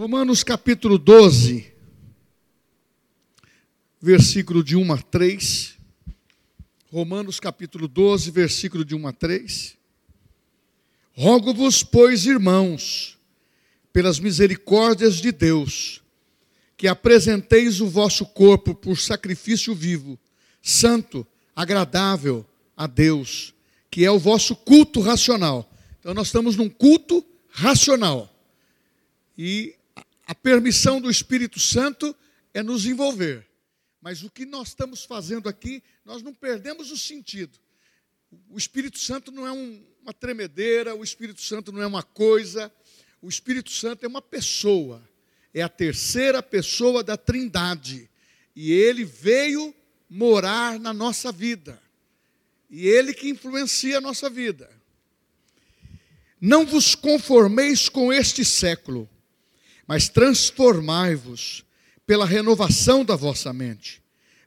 Romanos capítulo 12, versículo de 1 a 3. Romanos capítulo 12, versículo de 1 a 3. Rogo-vos, pois, irmãos, pelas misericórdias de Deus, que apresenteis o vosso corpo por sacrifício vivo, santo, agradável a Deus, que é o vosso culto racional. Então, nós estamos num culto racional. E a permissão do Espírito Santo é nos envolver. Mas o que nós estamos fazendo aqui, nós não perdemos o sentido. O Espírito Santo não é um, uma tremedeira, o Espírito Santo não é uma coisa, o Espírito Santo é uma pessoa, é a terceira pessoa da Trindade. E ele veio morar na nossa vida. E ele que influencia a nossa vida. Não vos conformeis com este século mas transformai-vos pela renovação da vossa mente,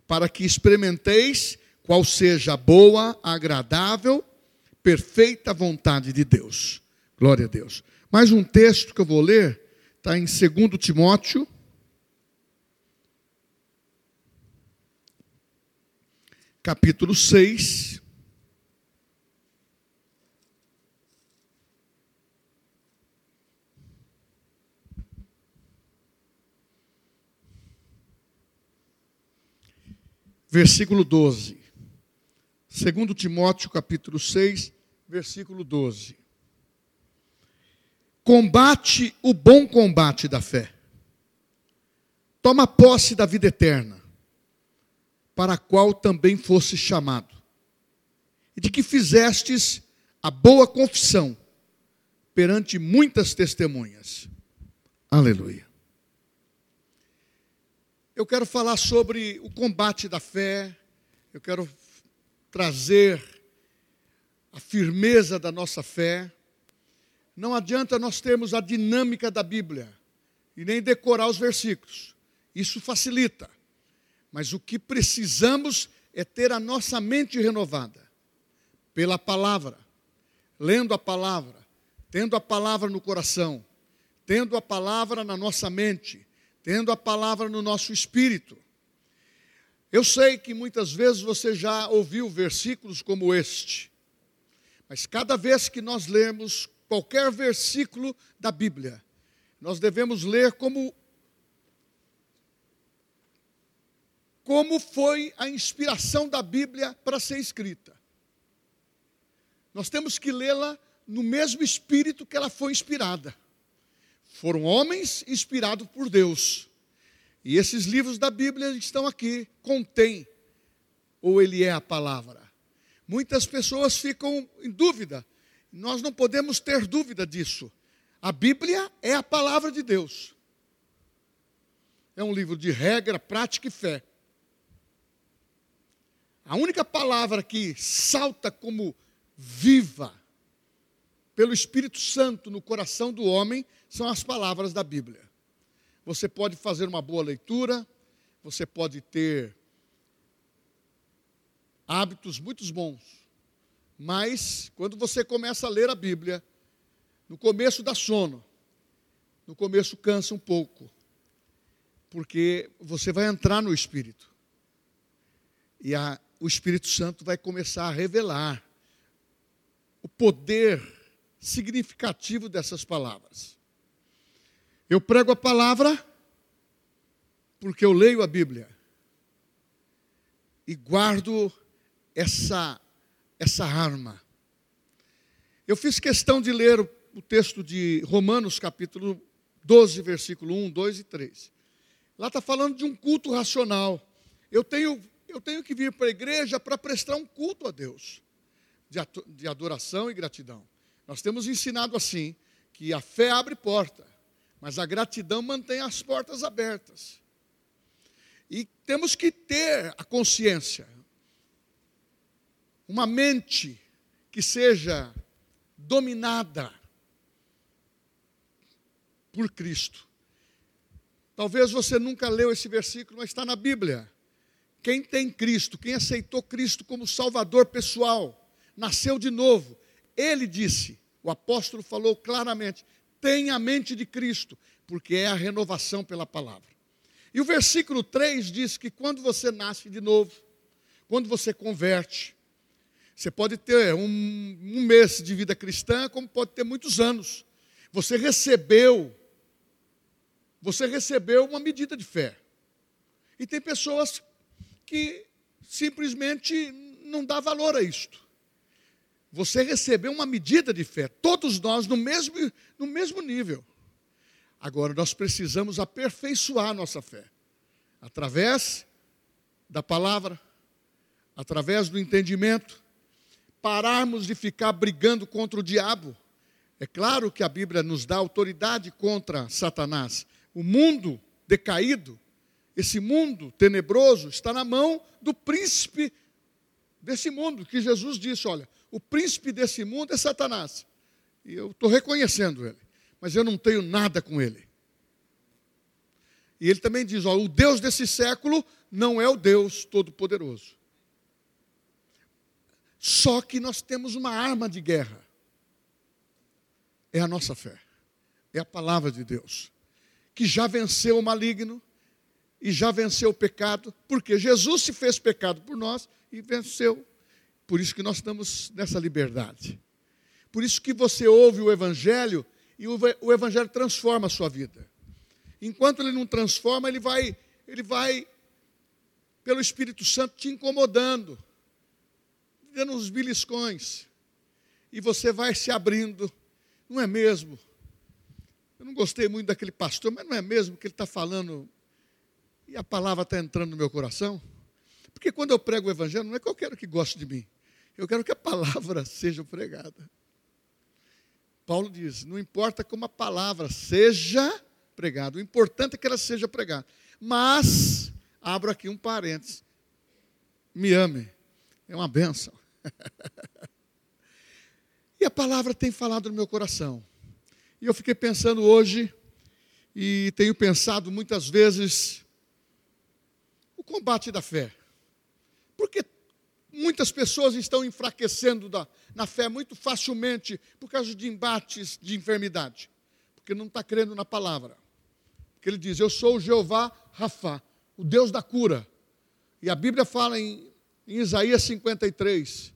para que experimenteis qual seja a boa, agradável, perfeita vontade de Deus. Glória a Deus. Mais um texto que eu vou ler está em 2 Timóteo. Capítulo 6, versículo 12. Segundo Timóteo, capítulo 6, versículo 12. Combate o bom combate da fé. Toma posse da vida eterna, para a qual também fosse chamado. E de que fizestes a boa confissão perante muitas testemunhas. Aleluia. Eu quero falar sobre o combate da fé, eu quero trazer a firmeza da nossa fé. Não adianta nós termos a dinâmica da Bíblia e nem decorar os versículos, isso facilita, mas o que precisamos é ter a nossa mente renovada pela palavra, lendo a palavra, tendo a palavra no coração, tendo a palavra na nossa mente tendo a palavra no nosso espírito. Eu sei que muitas vezes você já ouviu versículos como este, mas cada vez que nós lemos qualquer versículo da Bíblia, nós devemos ler como como foi a inspiração da Bíblia para ser escrita. Nós temos que lê-la no mesmo espírito que ela foi inspirada. Foram homens inspirados por Deus. E esses livros da Bíblia estão aqui, contém, ou ele é a palavra. Muitas pessoas ficam em dúvida. Nós não podemos ter dúvida disso. A Bíblia é a palavra de Deus. É um livro de regra, prática e fé. A única palavra que salta como viva pelo Espírito Santo no coração do homem são as palavras da Bíblia. Você pode fazer uma boa leitura, você pode ter hábitos muito bons, mas quando você começa a ler a Bíblia, no começo dá sono, no começo cansa um pouco, porque você vai entrar no Espírito, e a, o Espírito Santo vai começar a revelar o poder significativo dessas palavras. Eu prego a palavra porque eu leio a Bíblia e guardo essa essa arma. Eu fiz questão de ler o, texto de Romanos, capítulo 12, versículo 1, 2 e 3. Lá está falando de um culto racional. Eu tenho, eu tenho que vir para a igreja para prestar um culto a Deus, de adoração e gratidão. Nós temos ensinado assim, que a fé abre porta, mas a gratidão mantém as portas abertas. E temos que ter a consciência, uma mente que seja dominada por Cristo. Talvez você nunca leu esse versículo, mas está na Bíblia. Quem tem Cristo, quem aceitou Cristo como Salvador pessoal, nasceu de novo, ele disse, o apóstolo falou claramente: tenha a mente de Cristo, porque é a renovação pela palavra. E o versículo 3 diz que quando você nasce de novo, quando você converte, você pode ter um, um mês de vida cristã, como pode ter muitos anos. Você recebeu, você recebeu uma medida de fé. E tem pessoas que simplesmente não dá valor a isto. Você recebeu uma medida de fé, todos nós no mesmo, no mesmo nível. Agora, nós precisamos aperfeiçoar nossa fé, através da palavra, através do entendimento, pararmos de ficar brigando contra o diabo. É claro que a Bíblia nos dá autoridade contra Satanás. O mundo decaído, esse mundo tenebroso, está na mão do príncipe desse mundo, que Jesus disse: olha, o príncipe desse mundo é Satanás. E eu estou reconhecendo ele, mas eu não tenho nada com ele. E ele também diz: ó, o Deus desse século não é o Deus Todo-Poderoso. Só que nós temos uma arma de guerra. É a nossa fé. É a palavra de Deus. Que já venceu o maligno e já venceu o pecado, porque Jesus se fez pecado por nós e venceu. Por isso que nós estamos nessa liberdade. Por isso que você ouve o Evangelho e o Evangelho transforma a sua vida. Enquanto ele não transforma, ele vai, ele vai pelo Espírito Santo te incomodando, dando uns beliscões. E você vai se abrindo. Não é mesmo? Eu não gostei muito daquele pastor, mas não é mesmo que ele está falando e a palavra está entrando no meu coração? Porque quando eu prego o Evangelho, não é que eu quero que goste de mim, eu quero que a palavra seja pregada. Paulo diz: não importa como a palavra seja pregada, o importante é que ela seja pregada. Mas, abro aqui um parênteses: me ame, é uma benção. e a palavra tem falado no meu coração. E eu fiquei pensando hoje, e tenho pensado muitas vezes, o combate da fé. Porque muitas pessoas estão enfraquecendo da, na fé muito facilmente por causa de embates de enfermidade, porque não está crendo na palavra. Porque ele diz: Eu sou o Jeová Rafa, o Deus da cura. E a Bíblia fala em, em Isaías 53: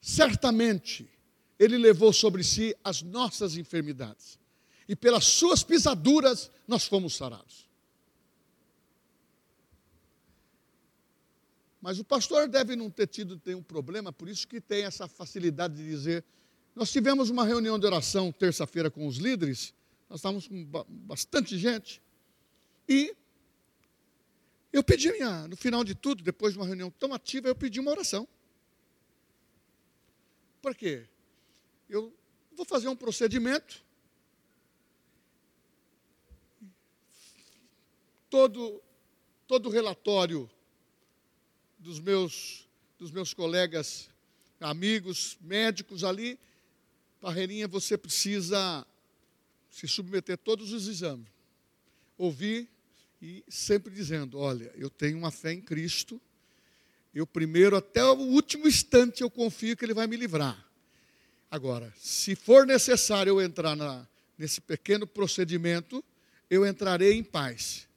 Certamente ele levou sobre si as nossas enfermidades, e pelas suas pisaduras nós fomos sarados. Mas o pastor deve não ter tido nenhum problema, por isso que tem essa facilidade de dizer. Nós tivemos uma reunião de oração terça-feira com os líderes, nós estávamos com bastante gente, e eu pedi minha, no final de tudo, depois de uma reunião tão ativa, eu pedi uma oração. Por quê? Eu vou fazer um procedimento. Todo, todo relatório dos meus, dos meus colegas, amigos, médicos ali, Parreirinha, você precisa se submeter a todos os exames. Ouvir e sempre dizendo: olha, eu tenho uma fé em Cristo, eu primeiro, até o último instante, eu confio que Ele vai me livrar. Agora, se for necessário eu entrar na, nesse pequeno procedimento, eu entrarei em paz.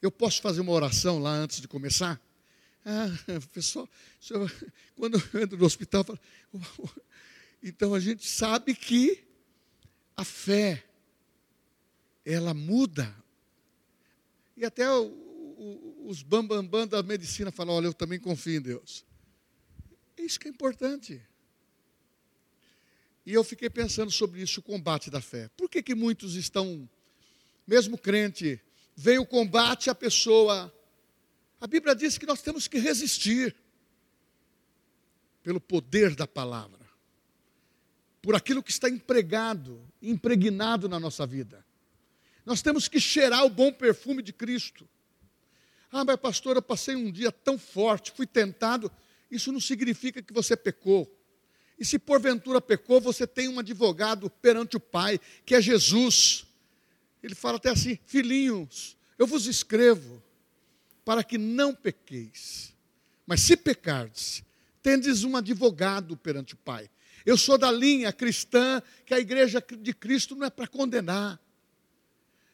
Eu posso fazer uma oração lá antes de começar? Ah, pessoal, quando eu entro no hospital, falo, então a gente sabe que a fé, ela muda. E até o, o, os bambambam bam, bam da medicina falam, olha, eu também confio em Deus. Isso que é importante. E eu fiquei pensando sobre isso, o combate da fé. Por que, que muitos estão, mesmo crente, vem o combate, a pessoa a Bíblia diz que nós temos que resistir pelo poder da palavra, por aquilo que está empregado, impregnado na nossa vida. Nós temos que cheirar o bom perfume de Cristo. Ah, mas pastor, eu passei um dia tão forte, fui tentado. Isso não significa que você pecou. E se porventura pecou, você tem um advogado perante o Pai, que é Jesus. Ele fala até assim: filhinhos, eu vos escrevo para que não pequeis. Mas se pecardes, tendes um advogado perante o Pai. Eu sou da linha cristã que a igreja de Cristo não é para condenar.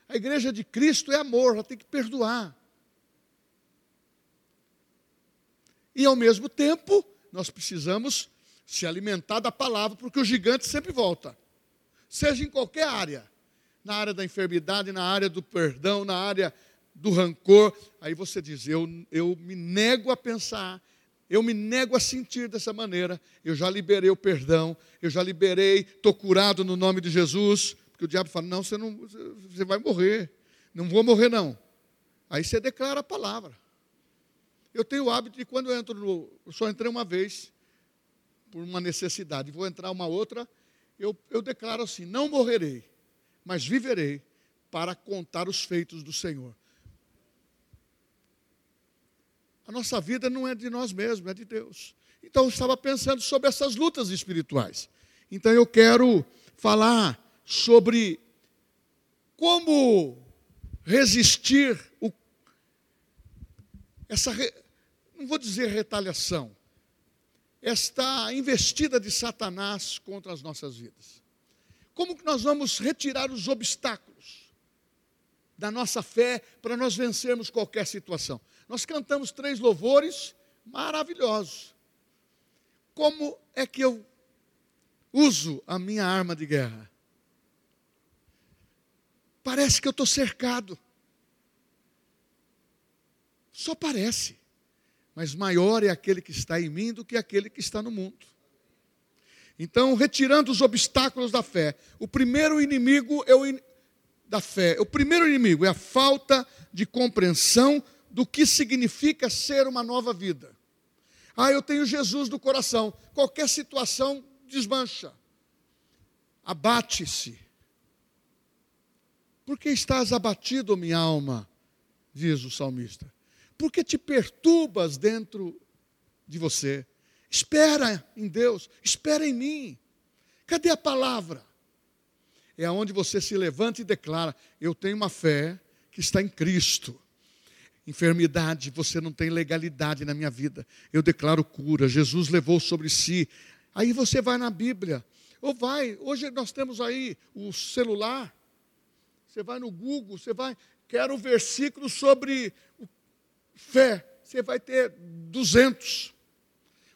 A igreja de Cristo é amor, ela tem que perdoar. E ao mesmo tempo, nós precisamos se alimentar da palavra, porque o gigante sempre volta. Seja em qualquer área, na área da enfermidade, na área do perdão, na área do rancor. Aí você diz: eu, eu me nego a pensar, eu me nego a sentir dessa maneira. Eu já liberei o perdão, eu já liberei, estou curado no nome de Jesus. Porque o diabo fala: não, você não, você vai morrer. Não vou morrer, não. Aí você declara a palavra. Eu tenho o hábito de quando eu entro no. Eu só entrei uma vez, por uma necessidade, vou entrar uma outra, eu, eu declaro assim: não morrerei, mas viverei para contar os feitos do Senhor. A nossa vida não é de nós mesmos, é de Deus. Então eu estava pensando sobre essas lutas espirituais. Então eu quero falar sobre como resistir o, essa, não vou dizer retaliação, esta investida de Satanás contra as nossas vidas. Como que nós vamos retirar os obstáculos da nossa fé para nós vencermos qualquer situação? Nós cantamos três louvores maravilhosos. Como é que eu uso a minha arma de guerra? Parece que eu estou cercado. Só parece. Mas maior é aquele que está em mim do que aquele que está no mundo. Então, retirando os obstáculos da fé, o primeiro inimigo é o in... da fé. O primeiro inimigo é a falta de compreensão do que significa ser uma nova vida. Ah, eu tenho Jesus no coração. Qualquer situação desmancha. Abate-se. Por que estás abatido, minha alma? Diz o salmista. Por que te perturbas dentro de você? Espera em Deus, espera em mim. Cadê a palavra? É onde você se levanta e declara: Eu tenho uma fé que está em Cristo. Enfermidade, você não tem legalidade na minha vida. Eu declaro cura. Jesus levou sobre si. Aí você vai na Bíblia. Ou vai, hoje nós temos aí o celular. Você vai no Google, você vai, quero um versículo sobre fé. Você vai ter 200.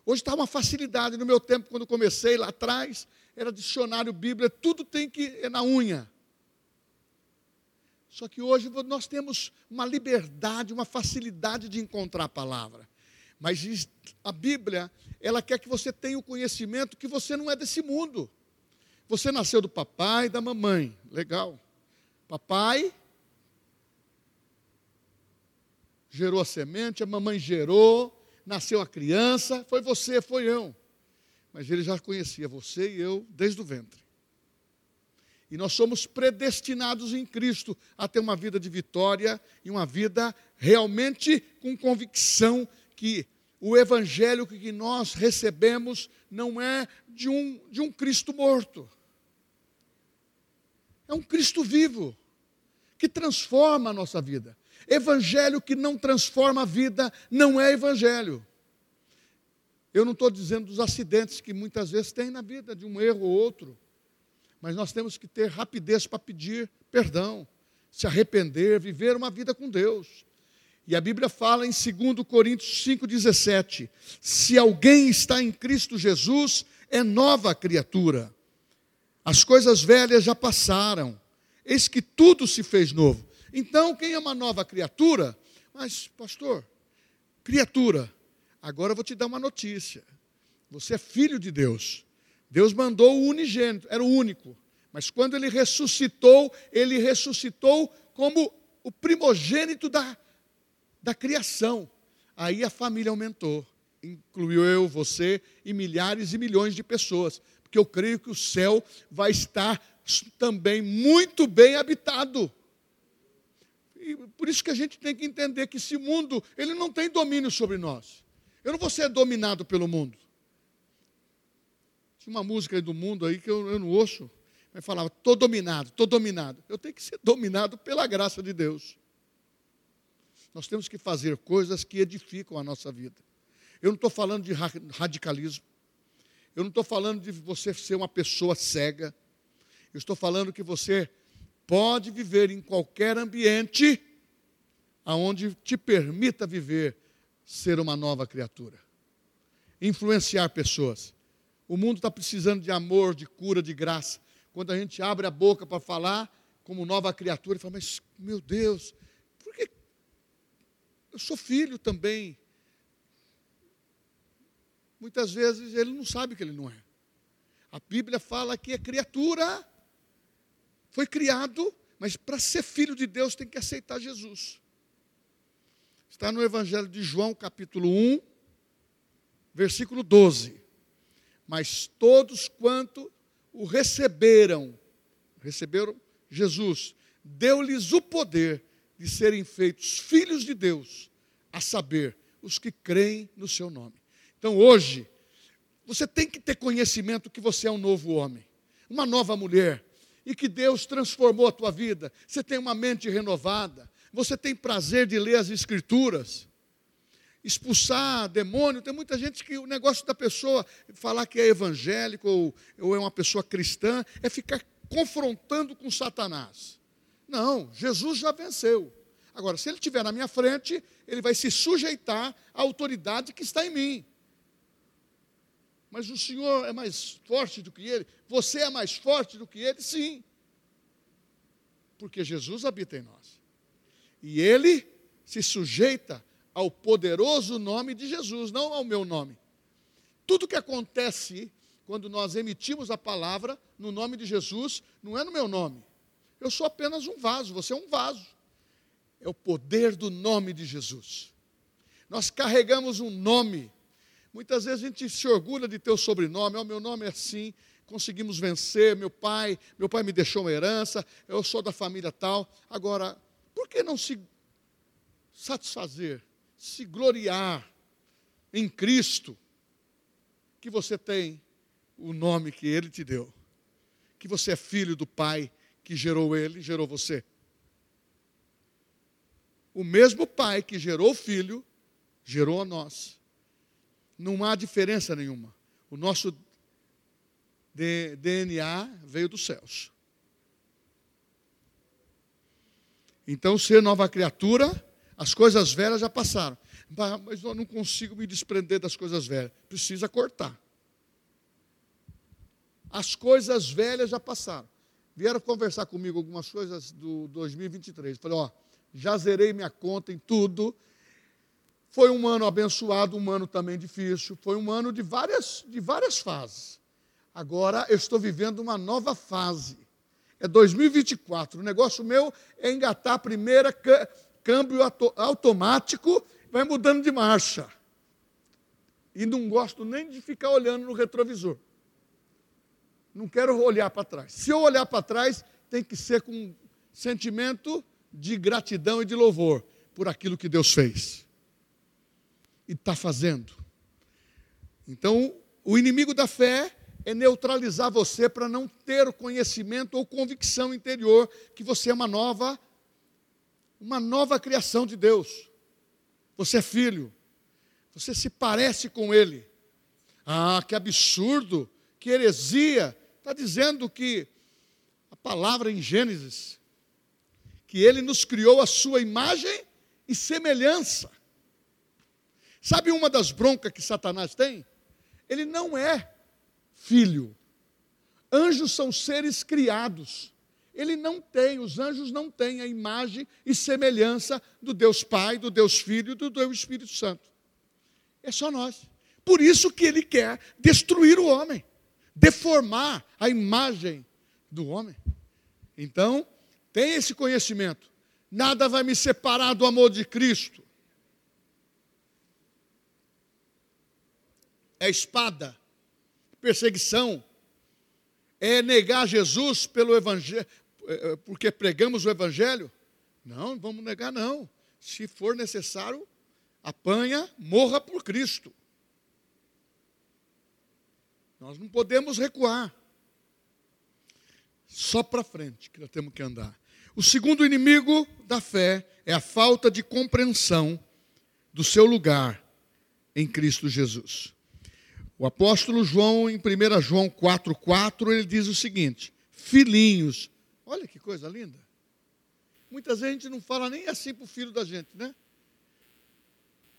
Hoje está uma facilidade. No meu tempo, quando comecei lá atrás, era dicionário Bíblia, tudo tem que é na unha. Só que hoje nós temos uma liberdade, uma facilidade de encontrar a palavra. Mas a Bíblia, ela quer que você tenha o conhecimento que você não é desse mundo. Você nasceu do papai e da mamãe. Legal. Papai gerou a semente, a mamãe gerou, nasceu a criança, foi você, foi eu. Mas ele já conhecia você e eu desde o ventre. E nós somos predestinados em Cristo a ter uma vida de vitória e uma vida realmente com convicção que o evangelho que nós recebemos não é de um, de um Cristo morto. É um Cristo vivo que transforma a nossa vida. Evangelho que não transforma a vida não é evangelho. Eu não estou dizendo dos acidentes que muitas vezes tem na vida, de um erro ou outro, mas nós temos que ter rapidez para pedir perdão, se arrepender, viver uma vida com Deus. E a Bíblia fala em 2 Coríntios 5,17: se alguém está em Cristo Jesus, é nova criatura. As coisas velhas já passaram, eis que tudo se fez novo. Então, quem é uma nova criatura? Mas, pastor, criatura, agora eu vou te dar uma notícia. Você é filho de Deus. Deus mandou o unigênito, era o único. Mas quando ele ressuscitou, ele ressuscitou como o primogênito da, da criação. Aí a família aumentou. Incluiu eu, você e milhares e milhões de pessoas. Porque eu creio que o céu vai estar também muito bem habitado. E por isso que a gente tem que entender que esse mundo, ele não tem domínio sobre nós. Eu não vou ser dominado pelo mundo. Tinha uma música aí do mundo aí que eu, eu não ouço, mas falava, estou dominado, estou dominado. Eu tenho que ser dominado pela graça de Deus. Nós temos que fazer coisas que edificam a nossa vida. Eu não estou falando de radicalismo. Eu não estou falando de você ser uma pessoa cega. Eu estou falando que você pode viver em qualquer ambiente aonde te permita viver ser uma nova criatura. Influenciar pessoas. O mundo está precisando de amor, de cura, de graça. Quando a gente abre a boca para falar como nova criatura, fala, mas meu Deus, por que eu sou filho também? Muitas vezes ele não sabe que ele não é. A Bíblia fala que é criatura, foi criado, mas para ser filho de Deus tem que aceitar Jesus. Está no Evangelho de João, capítulo 1, versículo 12. Mas todos quanto o receberam, receberam Jesus, deu-lhes o poder de serem feitos filhos de Deus, a saber, os que creem no seu nome. Então hoje, você tem que ter conhecimento que você é um novo homem, uma nova mulher, e que Deus transformou a tua vida. Você tem uma mente renovada, você tem prazer de ler as Escrituras, expulsar demônio. Tem muita gente que o negócio da pessoa falar que é evangélico ou, ou é uma pessoa cristã é ficar confrontando com Satanás. Não, Jesus já venceu. Agora, se ele estiver na minha frente, ele vai se sujeitar à autoridade que está em mim. Mas o Senhor é mais forte do que ele? Você é mais forte do que ele? Sim. Porque Jesus habita em nós. E ele se sujeita ao poderoso nome de Jesus, não ao meu nome. Tudo que acontece quando nós emitimos a palavra no nome de Jesus, não é no meu nome. Eu sou apenas um vaso, você é um vaso. É o poder do nome de Jesus. Nós carregamos um nome. Muitas vezes a gente se orgulha de ter o sobrenome, oh, meu nome é assim, conseguimos vencer, meu pai, meu pai me deixou uma herança, eu sou da família tal. Agora, por que não se satisfazer, se gloriar em Cristo, que você tem o nome que Ele te deu, que você é filho do Pai que gerou Ele, gerou você. O mesmo Pai que gerou o Filho, gerou a nós. Não há diferença nenhuma. O nosso DNA veio dos céus. Então, ser nova criatura, as coisas velhas já passaram. Mas eu não consigo me desprender das coisas velhas. Precisa cortar. As coisas velhas já passaram. Vieram conversar comigo algumas coisas do 2023. Falei, ó, já zerei minha conta em tudo. Foi um ano abençoado, um ano também difícil. Foi um ano de várias, de várias fases. Agora eu estou vivendo uma nova fase é 2024. O negócio meu é engatar a primeira câmbio automático, vai mudando de marcha. E não gosto nem de ficar olhando no retrovisor. Não quero olhar para trás. Se eu olhar para trás, tem que ser com sentimento de gratidão e de louvor por aquilo que Deus fez e está fazendo. Então, o inimigo da fé é neutralizar você para não ter o conhecimento ou convicção interior que você é uma nova uma nova criação de Deus. Você é filho. Você se parece com ele. Ah, que absurdo, que heresia. Está dizendo que a palavra em Gênesis que ele nos criou a sua imagem e semelhança. Sabe uma das broncas que Satanás tem? Ele não é filho. Anjos são seres criados. Ele não tem, os anjos não têm a imagem e semelhança do Deus Pai, do Deus Filho e do Deus Espírito Santo. É só nós. Por isso que ele quer destruir o homem, deformar a imagem do homem. Então, tem esse conhecimento. Nada vai me separar do amor de Cristo. É espada perseguição, é negar Jesus pelo evangelho, porque pregamos o evangelho? Não, vamos negar não. Se for necessário, apanha, morra por Cristo. Nós não podemos recuar. Só para frente que nós temos que andar. O segundo inimigo da fé é a falta de compreensão do seu lugar em Cristo Jesus. O apóstolo João, em 1 João 4,4, ele diz o seguinte: Filhinhos, olha que coisa linda. Muitas vezes a gente não fala nem assim para o filho da gente, né?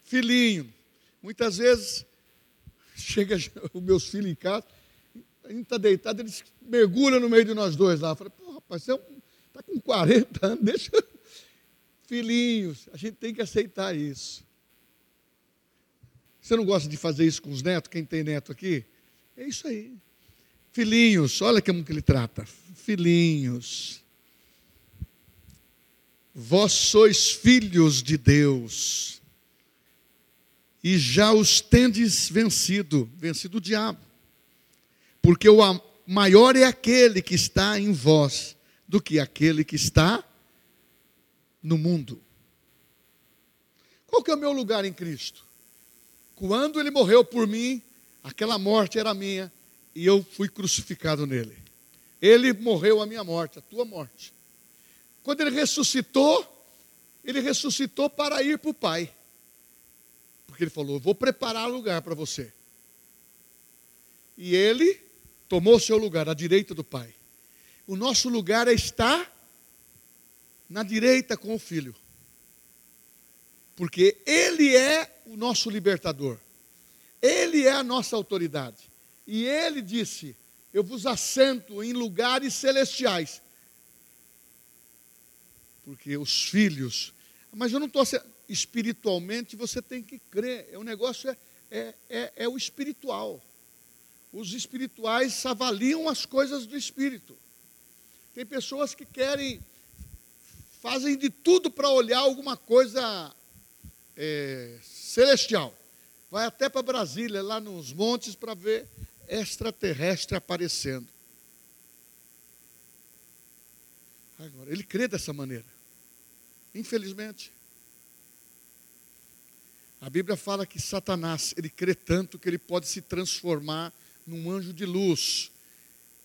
Filhinho. Muitas vezes chega os meus filhos em casa, a gente está deitado, eles mergulham no meio de nós dois lá. Fala, pô, rapaz, você está com 40 anos, deixa. Filhinhos, a gente tem que aceitar isso. Você não gosta de fazer isso com os netos? Quem tem neto aqui? É isso aí. Filhinhos, olha como que ele trata. Filhinhos. Vós sois filhos de Deus. E já os tendes vencido, vencido o diabo porque o maior é aquele que está em vós do que aquele que está no mundo. Qual que é o meu lugar em Cristo? Quando ele morreu por mim, aquela morte era minha e eu fui crucificado nele. Ele morreu a minha morte, a tua morte. Quando ele ressuscitou, ele ressuscitou para ir para o Pai. Porque ele falou: Vou preparar lugar para você. E ele tomou seu lugar à direita do Pai. O nosso lugar é estar na direita com o Filho. Porque Ele é o nosso libertador. Ele é a nossa autoridade. E Ele disse: Eu vos assento em lugares celestiais. Porque os filhos. Mas eu não estou. Espiritualmente você tem que crer. O negócio é, é, é, é o espiritual os espirituais avaliam as coisas do espírito. Tem pessoas que querem, fazem de tudo para olhar alguma coisa é, celestial. Vai até para Brasília, lá nos montes, para ver extraterrestre aparecendo. Agora, ele crê dessa maneira. Infelizmente. A Bíblia fala que Satanás, ele crê tanto que ele pode se transformar num anjo de luz.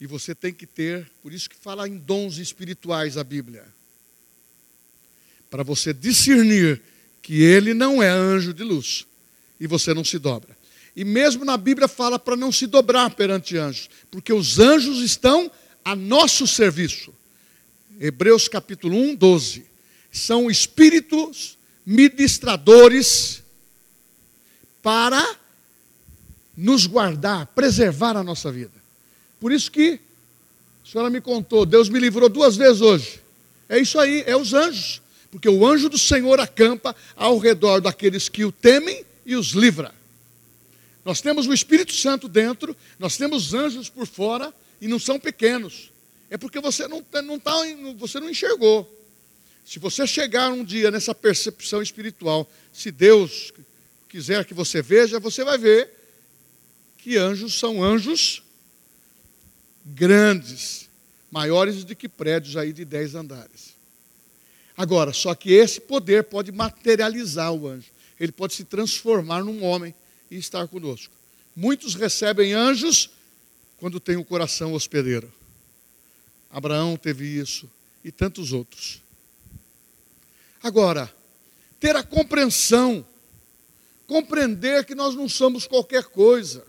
E você tem que ter, por isso que fala em dons espirituais a Bíblia. Para você discernir que ele não é anjo de luz e você não se dobra. E mesmo na Bíblia fala para não se dobrar perante anjos, porque os anjos estão a nosso serviço. Hebreus capítulo 1, 12. São espíritos ministradores para nos guardar, preservar a nossa vida. Por isso que a senhora me contou, Deus me livrou duas vezes hoje. É isso aí, é os anjos. Porque o anjo do Senhor acampa ao redor daqueles que o temem e os livra. Nós temos o Espírito Santo dentro, nós temos anjos por fora e não são pequenos. É porque você não, não tá, você não enxergou. Se você chegar um dia nessa percepção espiritual, se Deus quiser que você veja, você vai ver que anjos são anjos grandes, maiores do que prédios aí de dez andares. Agora, só que esse poder pode materializar o anjo. Ele pode se transformar num homem e estar conosco. Muitos recebem anjos quando têm o coração hospedeiro. Abraão teve isso e tantos outros. Agora, ter a compreensão, compreender que nós não somos qualquer coisa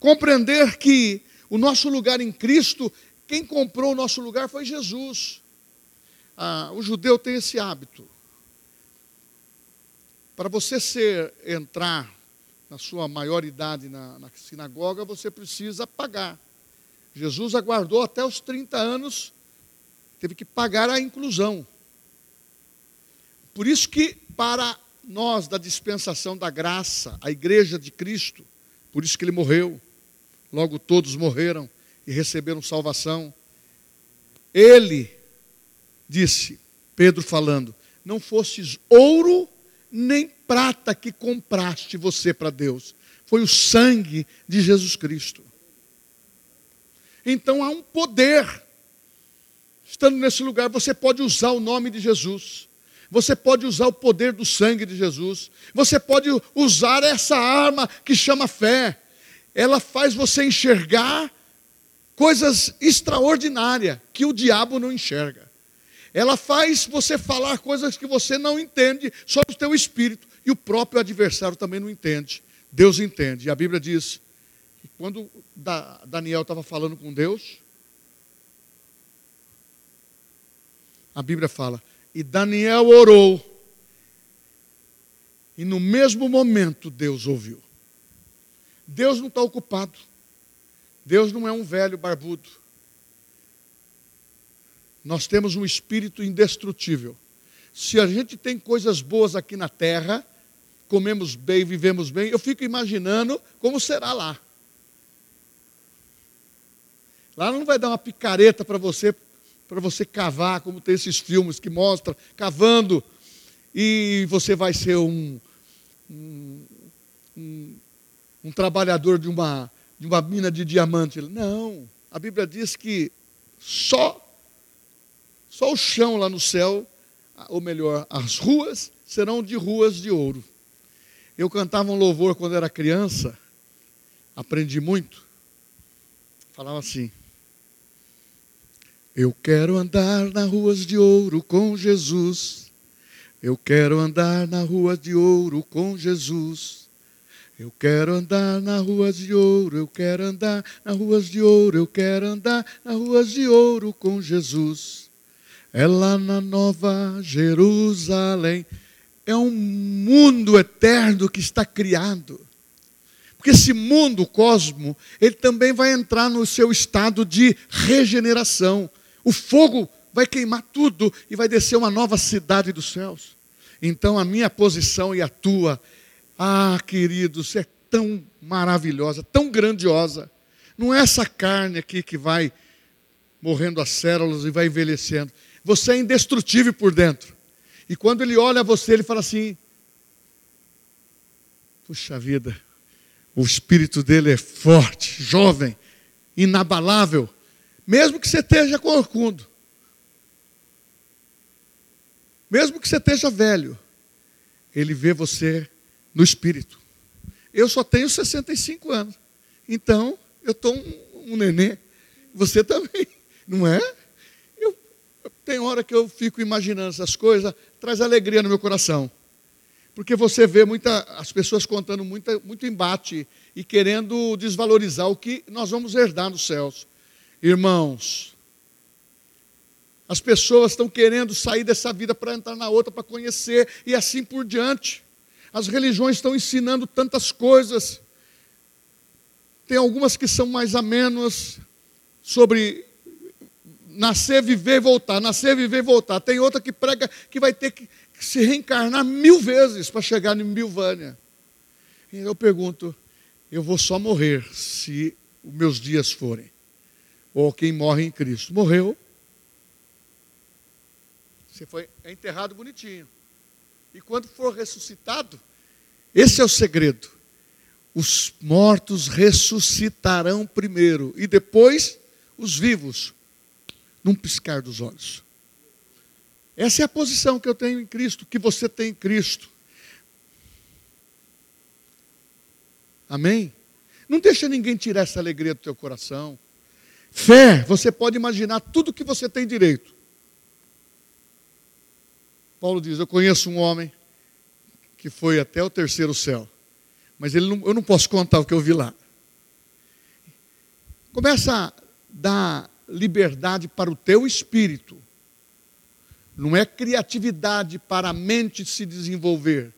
compreender que o nosso lugar em Cristo, quem comprou o nosso lugar foi Jesus. Ah, o judeu tem esse hábito. Para você ser entrar na sua maioridade na, na sinagoga, você precisa pagar. Jesus aguardou até os 30 anos, teve que pagar a inclusão. Por isso que para nós da dispensação da graça, a igreja de Cristo, por isso que ele morreu. Logo todos morreram e receberam salvação. Ele disse, Pedro falando: Não fostes ouro nem prata que compraste você para Deus, foi o sangue de Jesus Cristo. Então há um poder. Estando nesse lugar, você pode usar o nome de Jesus. Você pode usar o poder do sangue de Jesus. Você pode usar essa arma que chama fé ela faz você enxergar coisas extraordinárias que o diabo não enxerga. Ela faz você falar coisas que você não entende sobre o teu espírito e o próprio adversário também não entende. Deus entende. E a Bíblia diz quando Daniel estava falando com Deus, a Bíblia fala, e Daniel orou, e no mesmo momento Deus ouviu. Deus não está ocupado. Deus não é um velho barbudo. Nós temos um espírito indestrutível. Se a gente tem coisas boas aqui na terra, comemos bem, vivemos bem, eu fico imaginando como será lá. Lá não vai dar uma picareta para você, para você cavar, como tem esses filmes que mostram, cavando, e você vai ser um, um, um, um trabalhador de uma, de uma mina de diamante. Não, a Bíblia diz que só, só o chão lá no céu, ou melhor, as ruas serão de ruas de ouro. Eu cantava um louvor quando era criança, aprendi muito. Falava assim: Eu quero andar nas ruas de ouro com Jesus. Eu quero andar nas ruas de ouro com Jesus. Eu quero andar nas ruas de ouro, eu quero andar nas ruas de ouro, eu quero andar nas ruas de ouro com Jesus. É lá na Nova Jerusalém é um mundo eterno que está criado. Porque esse mundo, o cosmo, ele também vai entrar no seu estado de regeneração. O fogo vai queimar tudo e vai descer uma nova cidade dos céus. Então a minha posição e a tua, ah, queridos, é tão maravilhosa, tão grandiosa. Não é essa carne aqui que vai morrendo as células e vai envelhecendo. Você é indestrutível por dentro. E quando ele olha você, ele fala assim: Puxa vida, o espírito dele é forte, jovem, inabalável, mesmo que você esteja corcundo, mesmo que você esteja velho, ele vê você no espírito. Eu só tenho 65 anos, então eu estou um, um nenê, você também, não é? Tem hora que eu fico imaginando essas coisas, traz alegria no meu coração. Porque você vê muita, as pessoas contando muita, muito embate e querendo desvalorizar o que nós vamos herdar nos céus. Irmãos, as pessoas estão querendo sair dessa vida para entrar na outra, para conhecer e assim por diante. As religiões estão ensinando tantas coisas. Tem algumas que são mais amenas sobre nascer, viver e voltar, nascer, viver e voltar. Tem outra que prega que vai ter que se reencarnar mil vezes para chegar em Milvânia. E eu pergunto, eu vou só morrer se os meus dias forem. Ou quem morre em Cristo. Morreu. Você foi é enterrado bonitinho. E quando for ressuscitado, esse é o segredo. Os mortos ressuscitarão primeiro e depois os vivos num piscar dos olhos. Essa é a posição que eu tenho em Cristo, que você tem em Cristo. Amém? Não deixa ninguém tirar essa alegria do teu coração. Fé, você pode imaginar tudo que você tem direito. Paulo diz: Eu conheço um homem que foi até o terceiro céu, mas ele não, eu não posso contar o que eu vi lá. Começa a dar liberdade para o teu espírito. Não é criatividade para a mente se desenvolver.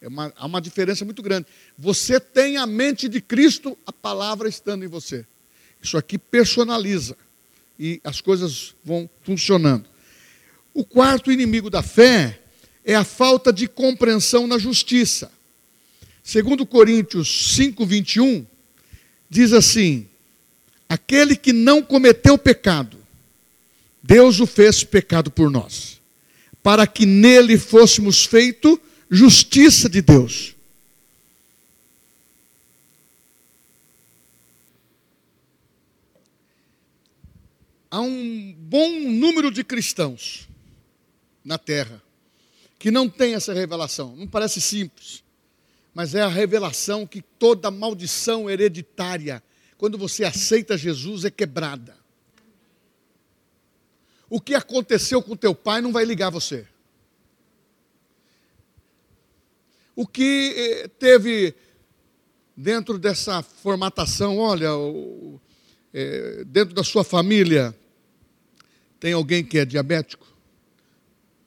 É uma, há uma diferença muito grande. Você tem a mente de Cristo, a palavra estando em você. Isso aqui personaliza e as coisas vão funcionando. O quarto inimigo da fé é a falta de compreensão na justiça. Segundo Coríntios 5, 21, diz assim: aquele que não cometeu pecado, Deus o fez pecado por nós, para que nele fôssemos feito justiça de Deus. Há um bom número de cristãos na terra que não tem essa revelação. Não parece simples, mas é a revelação que toda maldição hereditária quando você aceita Jesus, é quebrada. O que aconteceu com teu pai não vai ligar você. O que eh, teve dentro dessa formatação, olha, é, dentro da sua família, tem alguém que é diabético?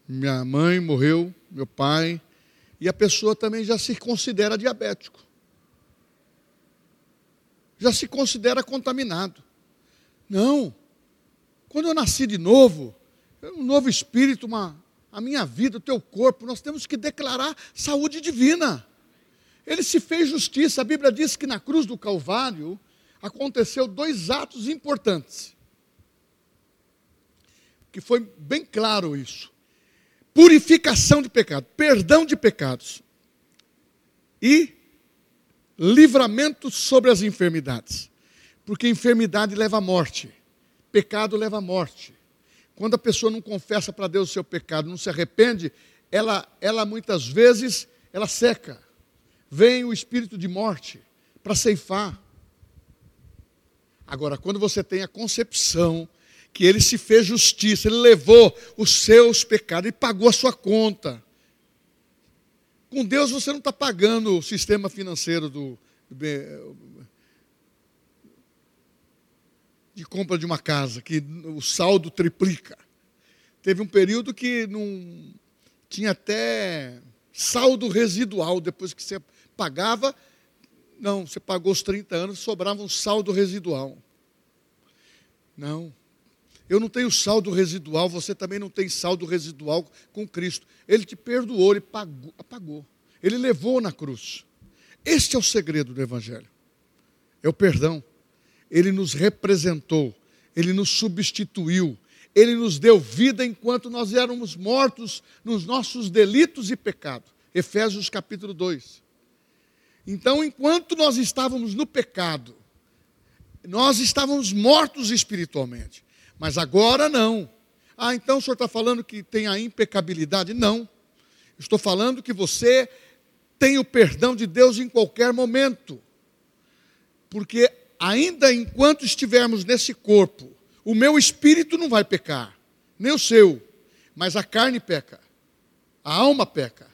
Minha mãe morreu, meu pai, e a pessoa também já se considera diabético. Já se considera contaminado. Não. Quando eu nasci de novo, um novo espírito, uma, a minha vida, o teu corpo, nós temos que declarar saúde divina. Ele se fez justiça. A Bíblia diz que na cruz do Calvário aconteceu dois atos importantes. Que foi bem claro isso. Purificação de pecado, perdão de pecados e livramento sobre as enfermidades. Porque enfermidade leva à morte, pecado leva à morte. Quando a pessoa não confessa para Deus o seu pecado, não se arrepende, ela, ela muitas vezes, ela seca. Vem o espírito de morte para ceifar. Agora, quando você tem a concepção que ele se fez justiça, ele levou os seus pecados e pagou a sua conta. Com Deus você não está pagando o sistema financeiro do, de compra de uma casa, que o saldo triplica. Teve um período que não tinha até saldo residual, depois que você pagava, não, você pagou os 30 anos, sobrava um saldo residual. Não. Eu não tenho saldo residual, você também não tem saldo residual com Cristo. Ele te perdoou, ele pagou, apagou. Ele levou na cruz. Este é o segredo do Evangelho. É o perdão. Ele nos representou, ele nos substituiu, ele nos deu vida enquanto nós éramos mortos nos nossos delitos e pecados. Efésios capítulo 2. Então, enquanto nós estávamos no pecado, nós estávamos mortos espiritualmente. Mas agora não. Ah, então o senhor está falando que tem a impecabilidade? Não. Estou falando que você tem o perdão de Deus em qualquer momento. Porque ainda enquanto estivermos nesse corpo, o meu espírito não vai pecar, nem o seu, mas a carne peca, a alma peca.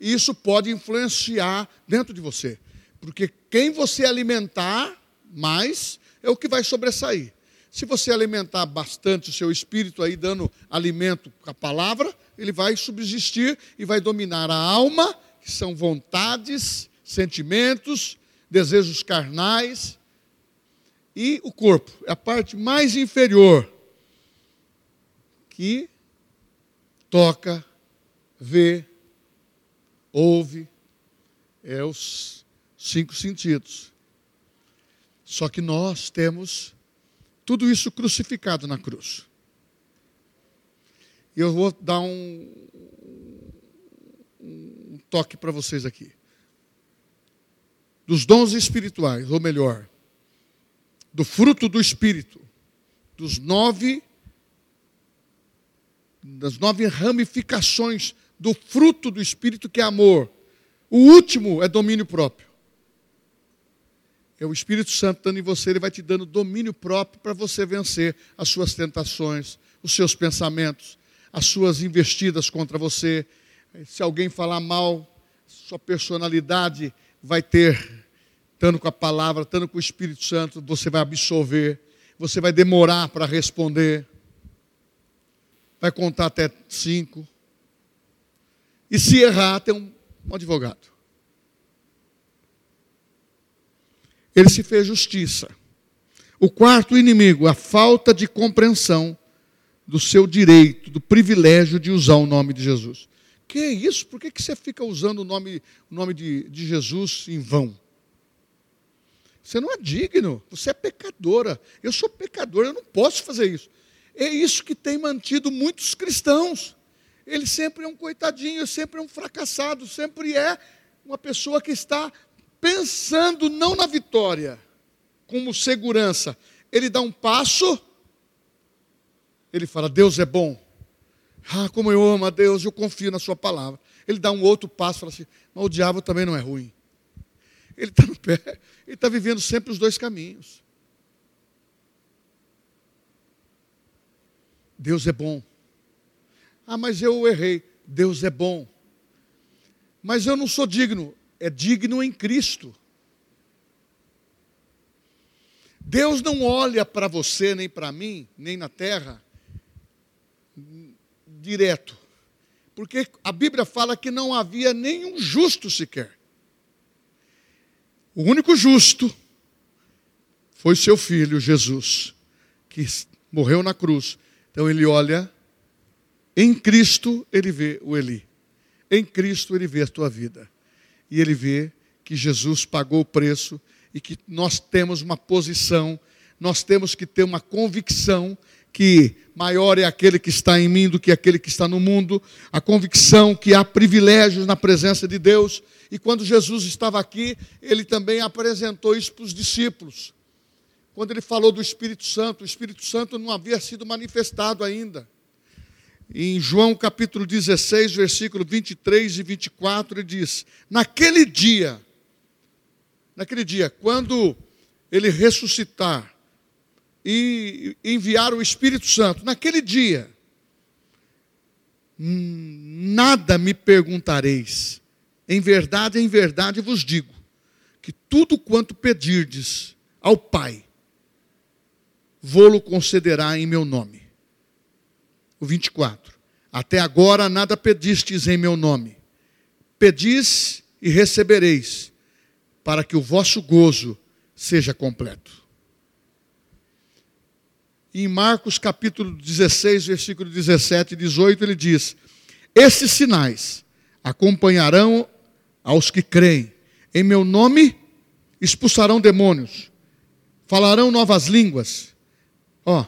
E isso pode influenciar dentro de você, porque quem você alimentar mais é o que vai sobressair. Se você alimentar bastante o seu espírito aí, dando alimento com a palavra, ele vai subsistir e vai dominar a alma, que são vontades, sentimentos, desejos carnais, e o corpo, é a parte mais inferior, que toca, vê, ouve, é os cinco sentidos. Só que nós temos tudo isso crucificado na cruz. E eu vou dar um, um toque para vocês aqui. Dos dons espirituais, ou melhor, do fruto do Espírito, dos nove, das nove ramificações do fruto do Espírito, que é amor. O último é domínio próprio. É o Espírito Santo dando em você, ele vai te dando domínio próprio para você vencer as suas tentações, os seus pensamentos, as suas investidas contra você. Se alguém falar mal, sua personalidade vai ter estando com a palavra, estando com o Espírito Santo, você vai absorver, você vai demorar para responder, vai contar até cinco. E se errar, tem um, um advogado. Ele se fez justiça. O quarto inimigo, a falta de compreensão do seu direito, do privilégio de usar o nome de Jesus. Que é isso? Por que, que você fica usando o nome, o nome de, de Jesus em vão? Você não é digno, você é pecadora. Eu sou pecador, eu não posso fazer isso. É isso que tem mantido muitos cristãos. Ele sempre é um coitadinho, sempre é um fracassado, sempre é uma pessoa que está pensando não na vitória, como segurança. Ele dá um passo, ele fala: Deus é bom. Ah, como eu amo a Deus, eu confio na Sua palavra. Ele dá um outro passo, fala assim: mas o diabo também não é ruim. Ele está no pé, ele está vivendo sempre os dois caminhos. Deus é bom. Ah, mas eu errei. Deus é bom. Mas eu não sou digno. É digno em Cristo. Deus não olha para você, nem para mim, nem na terra, direto. Porque a Bíblia fala que não havia nenhum justo sequer. O único justo foi seu filho, Jesus, que morreu na cruz. Então ele olha, em Cristo ele vê o Eli. Em Cristo ele vê a tua vida. E ele vê que Jesus pagou o preço e que nós temos uma posição, nós temos que ter uma convicção que maior é aquele que está em mim do que aquele que está no mundo, a convicção que há privilégios na presença de Deus. E quando Jesus estava aqui, ele também apresentou isso para os discípulos. Quando ele falou do Espírito Santo, o Espírito Santo não havia sido manifestado ainda. Em João capítulo 16, versículo 23 e 24, ele diz: Naquele dia, naquele dia, quando ele ressuscitar e enviar o Espírito Santo, naquele dia, nada me perguntareis. Em verdade, em verdade vos digo, que tudo quanto pedirdes ao Pai, vou-lo concederá em meu nome. O 24. Até agora nada pedistes em meu nome. Pedis e recebereis, para que o vosso gozo seja completo. Em Marcos capítulo 16, versículo 17 e 18, ele diz: Esses sinais acompanharão aos que creem. Em meu nome expulsarão demônios, falarão novas línguas. Ó,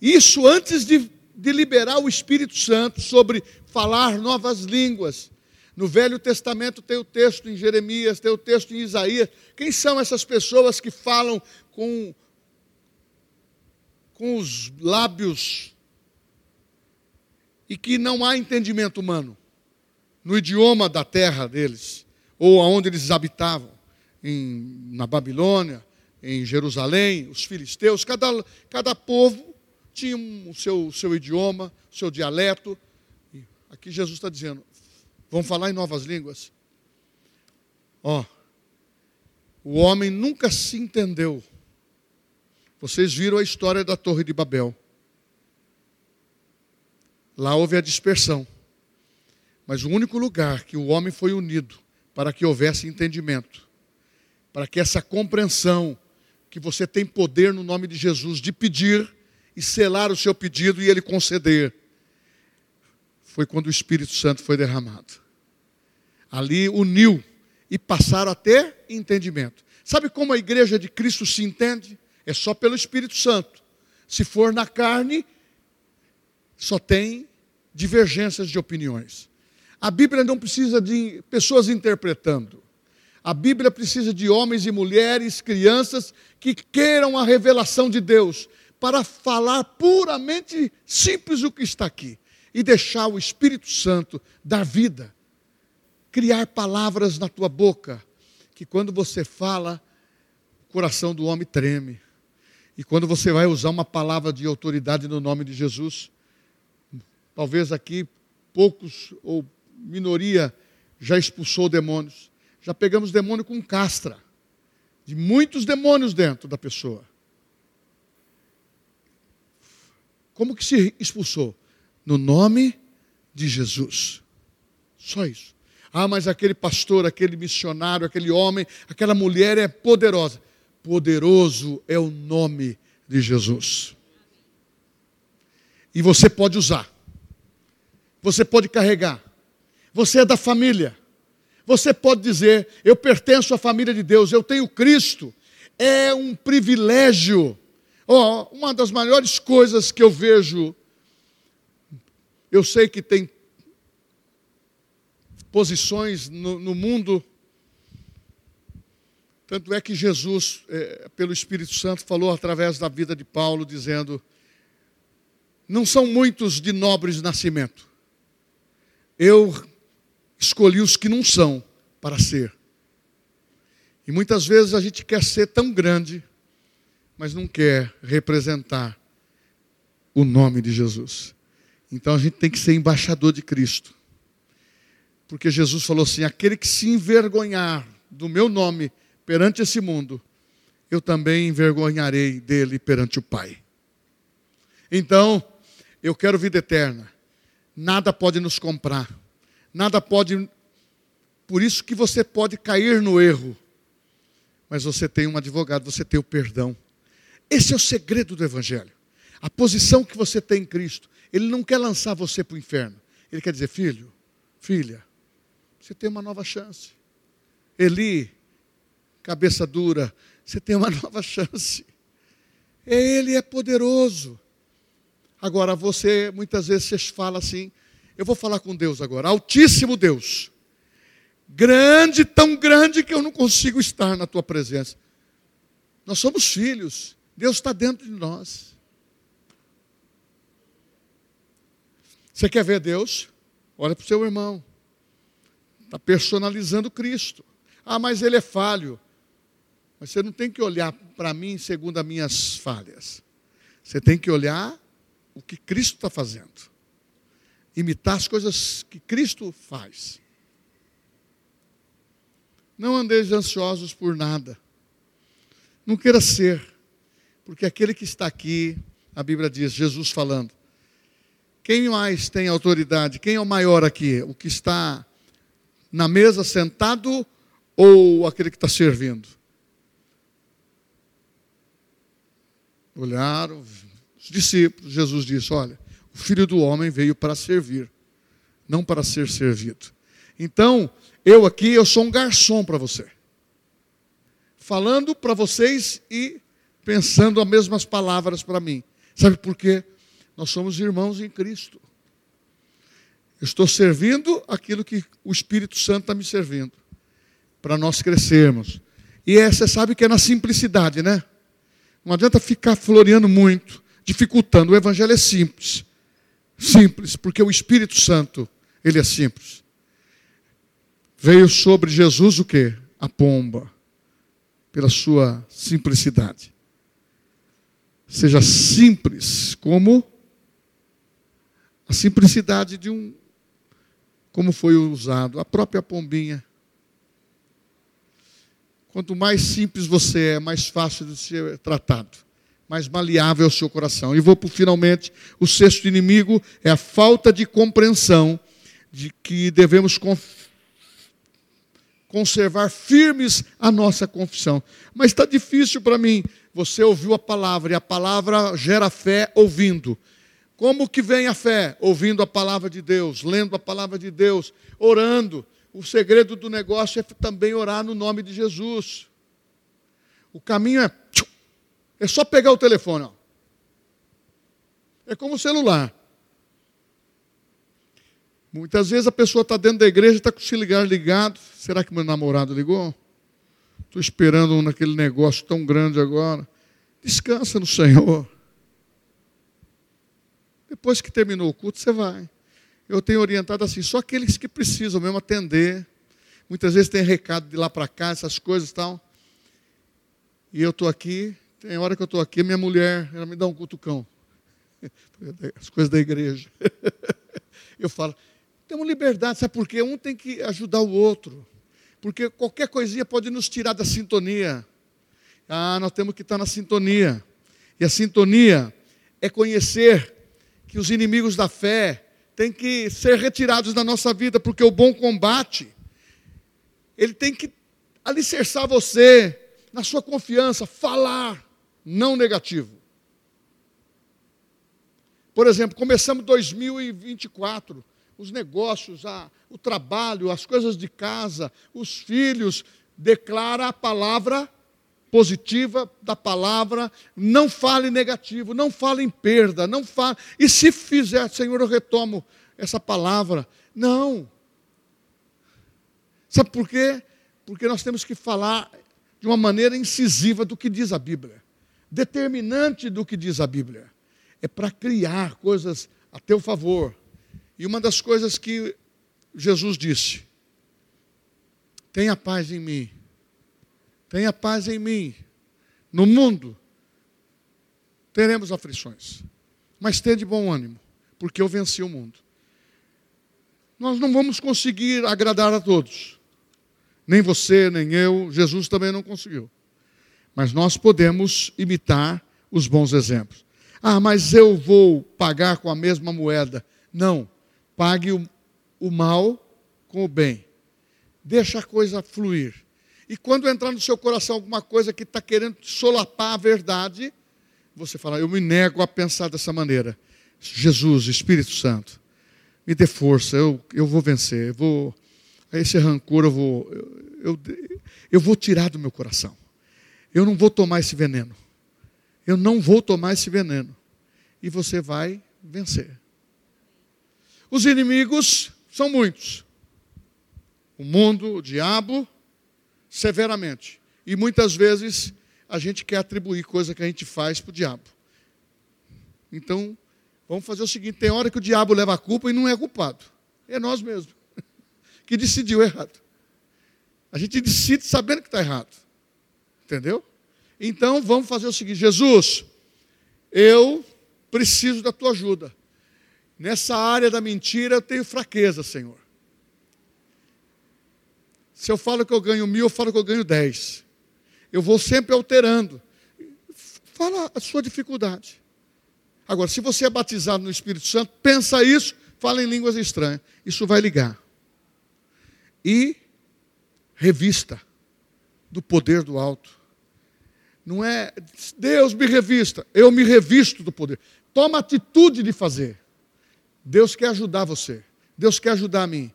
isso antes de, de liberar o Espírito Santo sobre falar novas línguas. No Velho Testamento tem o texto em Jeremias, tem o texto em Isaías. Quem são essas pessoas que falam com, com os lábios e que não há entendimento humano no idioma da terra deles, ou aonde eles habitavam, em, na Babilônia, em Jerusalém, os filisteus, cada, cada povo tinha o seu, seu idioma, o seu dialeto. Aqui Jesus está dizendo: Vão falar em novas línguas. Ó, o homem nunca se entendeu. Vocês viram a história da Torre de Babel. Lá houve a dispersão. Mas o único lugar que o homem foi unido para que houvesse entendimento, para que essa compreensão, que você tem poder no nome de Jesus de pedir e selar o seu pedido e ele conceder, foi quando o Espírito Santo foi derramado ali uniu e passaram a ter entendimento. Sabe como a igreja de Cristo se entende? É só pelo Espírito Santo. Se for na carne, só tem divergências de opiniões. A Bíblia não precisa de pessoas interpretando. A Bíblia precisa de homens e mulheres, crianças que queiram a revelação de Deus para falar puramente simples o que está aqui e deixar o Espírito Santo dar vida criar palavras na tua boca, que quando você fala, o coração do homem treme. E quando você vai usar uma palavra de autoridade no nome de Jesus, talvez aqui poucos ou minoria já expulsou demônios. Já pegamos demônio com castra, de muitos demônios dentro da pessoa. Como que se expulsou? No nome de Jesus. Só isso. Ah, mas aquele pastor, aquele missionário, aquele homem, aquela mulher é poderosa. Poderoso é o nome de Jesus. E você pode usar. Você pode carregar. Você é da família. Você pode dizer: Eu pertenço à família de Deus, eu tenho Cristo. É um privilégio. Oh, uma das maiores coisas que eu vejo, eu sei que tem posições no, no mundo. Tanto é que Jesus, é, pelo Espírito Santo, falou através da vida de Paulo, dizendo: Não são muitos de nobres nascimento. Eu escolhi os que não são para ser. E muitas vezes a gente quer ser tão grande, mas não quer representar o nome de Jesus. Então a gente tem que ser embaixador de Cristo. Porque Jesus falou assim: aquele que se envergonhar do meu nome perante esse mundo, eu também envergonharei dele perante o Pai. Então, eu quero vida eterna. Nada pode nos comprar. Nada pode. Por isso que você pode cair no erro. Mas você tem um advogado, você tem o perdão. Esse é o segredo do Evangelho. A posição que você tem em Cristo. Ele não quer lançar você para o inferno. Ele quer dizer, filho, filha, você tem uma nova chance. Eli, cabeça dura, você tem uma nova chance. Ele é poderoso. Agora, você, muitas vezes, você fala assim, eu vou falar com Deus agora, Altíssimo Deus, grande, tão grande que eu não consigo estar na tua presença. Nós somos filhos, Deus está dentro de nós. Você quer ver Deus? Olha para o seu irmão. Está personalizando Cristo. Ah, mas ele é falho. Mas você não tem que olhar para mim segundo as minhas falhas. Você tem que olhar o que Cristo está fazendo. Imitar as coisas que Cristo faz. Não andeis ansiosos por nada. Não queira ser. Porque aquele que está aqui, a Bíblia diz, Jesus falando, quem mais tem autoridade? Quem é o maior aqui? O que está na mesa sentado ou aquele que está servindo? Olharam, os discípulos, Jesus disse: Olha, o filho do homem veio para servir, não para ser servido. Então, eu aqui, eu sou um garçom para você. Falando para vocês e pensando as mesmas palavras para mim. Sabe por quê? Nós somos irmãos em Cristo. Estou servindo aquilo que o Espírito Santo está me servindo, para nós crescermos. E é, você sabe que é na simplicidade, né? Não adianta ficar floreando muito, dificultando. O Evangelho é simples. Simples, porque o Espírito Santo, ele é simples. Veio sobre Jesus o que? A pomba, pela sua simplicidade. Seja simples como a simplicidade de um, como foi usado, a própria pombinha. Quanto mais simples você é, mais fácil de ser tratado, mais maleável é o seu coração. E vou por finalmente, o sexto inimigo é a falta de compreensão de que devemos conservar firmes a nossa confissão. Mas está difícil para mim. Você ouviu a palavra e a palavra gera fé ouvindo. Como que vem a fé? Ouvindo a palavra de Deus, lendo a palavra de Deus, orando. O segredo do negócio é também orar no nome de Jesus. O caminho é. É só pegar o telefone. Ó. É como o celular. Muitas vezes a pessoa está dentro da igreja, está com o celular ligado. Será que meu namorado ligou? Estou esperando naquele negócio tão grande agora. Descansa no Senhor. Depois que terminou o culto, você vai. Eu tenho orientado assim, só aqueles que precisam mesmo atender. Muitas vezes tem recado de lá para cá, essas coisas e tal. E eu estou aqui, tem hora que eu estou aqui, minha mulher, ela me dá um cutucão. As coisas da igreja. Eu falo, temos liberdade, sabe por quê? Um tem que ajudar o outro. Porque qualquer coisinha pode nos tirar da sintonia. Ah, nós temos que estar na sintonia. E a sintonia é conhecer que os inimigos da fé têm que ser retirados da nossa vida, porque o bom combate, ele tem que alicerçar você na sua confiança, falar, não negativo. Por exemplo, começamos 2024, os negócios, a, o trabalho, as coisas de casa, os filhos, declara a palavra positiva da palavra, não fale negativo, não fale em perda, não fale. E se fizer, Senhor, eu retomo essa palavra. Não. Sabe por quê? Porque nós temos que falar de uma maneira incisiva do que diz a Bíblia, determinante do que diz a Bíblia. É para criar coisas a teu favor. E uma das coisas que Jesus disse: tenha paz em mim Tenha paz em mim. No mundo teremos aflições, mas tenha de bom ânimo, porque eu venci o mundo. Nós não vamos conseguir agradar a todos, nem você, nem eu, Jesus também não conseguiu. Mas nós podemos imitar os bons exemplos. Ah, mas eu vou pagar com a mesma moeda. Não. Pague o, o mal com o bem. Deixa a coisa fluir. E quando entrar no seu coração alguma coisa que está querendo solapar a verdade, você fala: Eu me nego a pensar dessa maneira. Jesus, Espírito Santo, me dê força, eu, eu vou vencer, eu vou, esse rancor eu vou, eu, eu, eu vou tirar do meu coração. Eu não vou tomar esse veneno. Eu não vou tomar esse veneno. E você vai vencer. Os inimigos são muitos. O mundo, o diabo, severamente. E muitas vezes a gente quer atribuir coisa que a gente faz para o diabo. Então, vamos fazer o seguinte: tem hora que o diabo leva a culpa e não é culpado. É nós mesmos que decidiu errado. A gente decide sabendo que está errado. Entendeu? Então vamos fazer o seguinte: Jesus, eu preciso da tua ajuda. Nessa área da mentira eu tenho fraqueza, Senhor. Se eu falo que eu ganho mil, eu falo que eu ganho dez. Eu vou sempre alterando. Fala a sua dificuldade. Agora, se você é batizado no Espírito Santo, pensa isso, fala em línguas estranhas. Isso vai ligar. E revista do poder do alto. Não é Deus me revista, eu me revisto do poder. Toma atitude de fazer. Deus quer ajudar você. Deus quer ajudar a mim.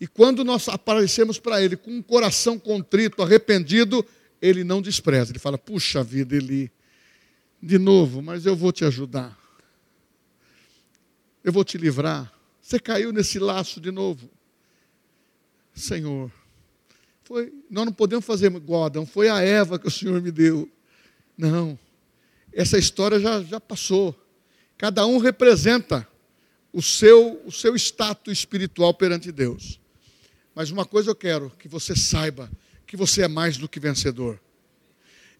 E quando nós aparecemos para Ele com um coração contrito, arrependido, Ele não despreza. Ele fala: Puxa vida, Ele, de novo, mas eu vou te ajudar. Eu vou te livrar. Você caiu nesse laço de novo. Senhor, foi, nós não podemos fazer igual Adão, foi a Eva que o Senhor me deu. Não, essa história já, já passou. Cada um representa o seu, o seu status espiritual perante Deus. Mas uma coisa eu quero que você saiba: que você é mais do que vencedor.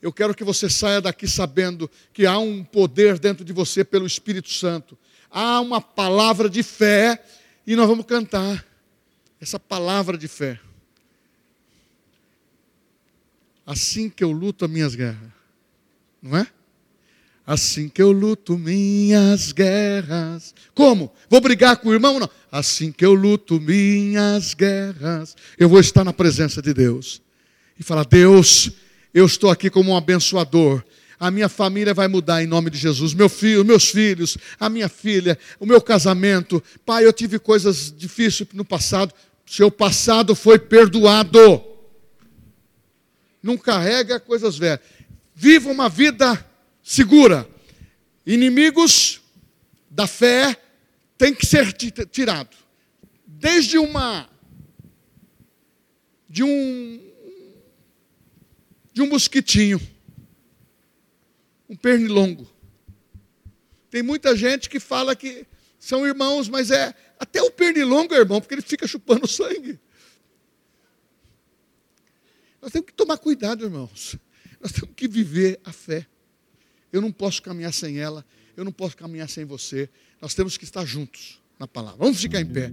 Eu quero que você saia daqui sabendo que há um poder dentro de você pelo Espírito Santo. Há uma palavra de fé e nós vamos cantar essa palavra de fé. Assim que eu luto as minhas guerras, não é? Assim que eu luto minhas guerras. Como? Vou brigar com o irmão? Não. Assim que eu luto minhas guerras, eu vou estar na presença de Deus e falar: Deus, eu estou aqui como um abençoador. A minha família vai mudar em nome de Jesus. Meu filho, meus filhos, a minha filha, o meu casamento. Pai, eu tive coisas difíceis no passado. Seu passado foi perdoado. Não carrega coisas velhas. Viva uma vida segura. Inimigos da fé têm que ser tirados. Desde uma de um de um mosquitinho, um pernilongo. Tem muita gente que fala que são irmãos, mas é até o pernilongo é irmão, porque ele fica chupando sangue. Nós temos que tomar cuidado, irmãos. Nós temos que viver a fé. Eu não posso caminhar sem ela, eu não posso caminhar sem você. Nós temos que estar juntos na palavra. Vamos ficar em pé.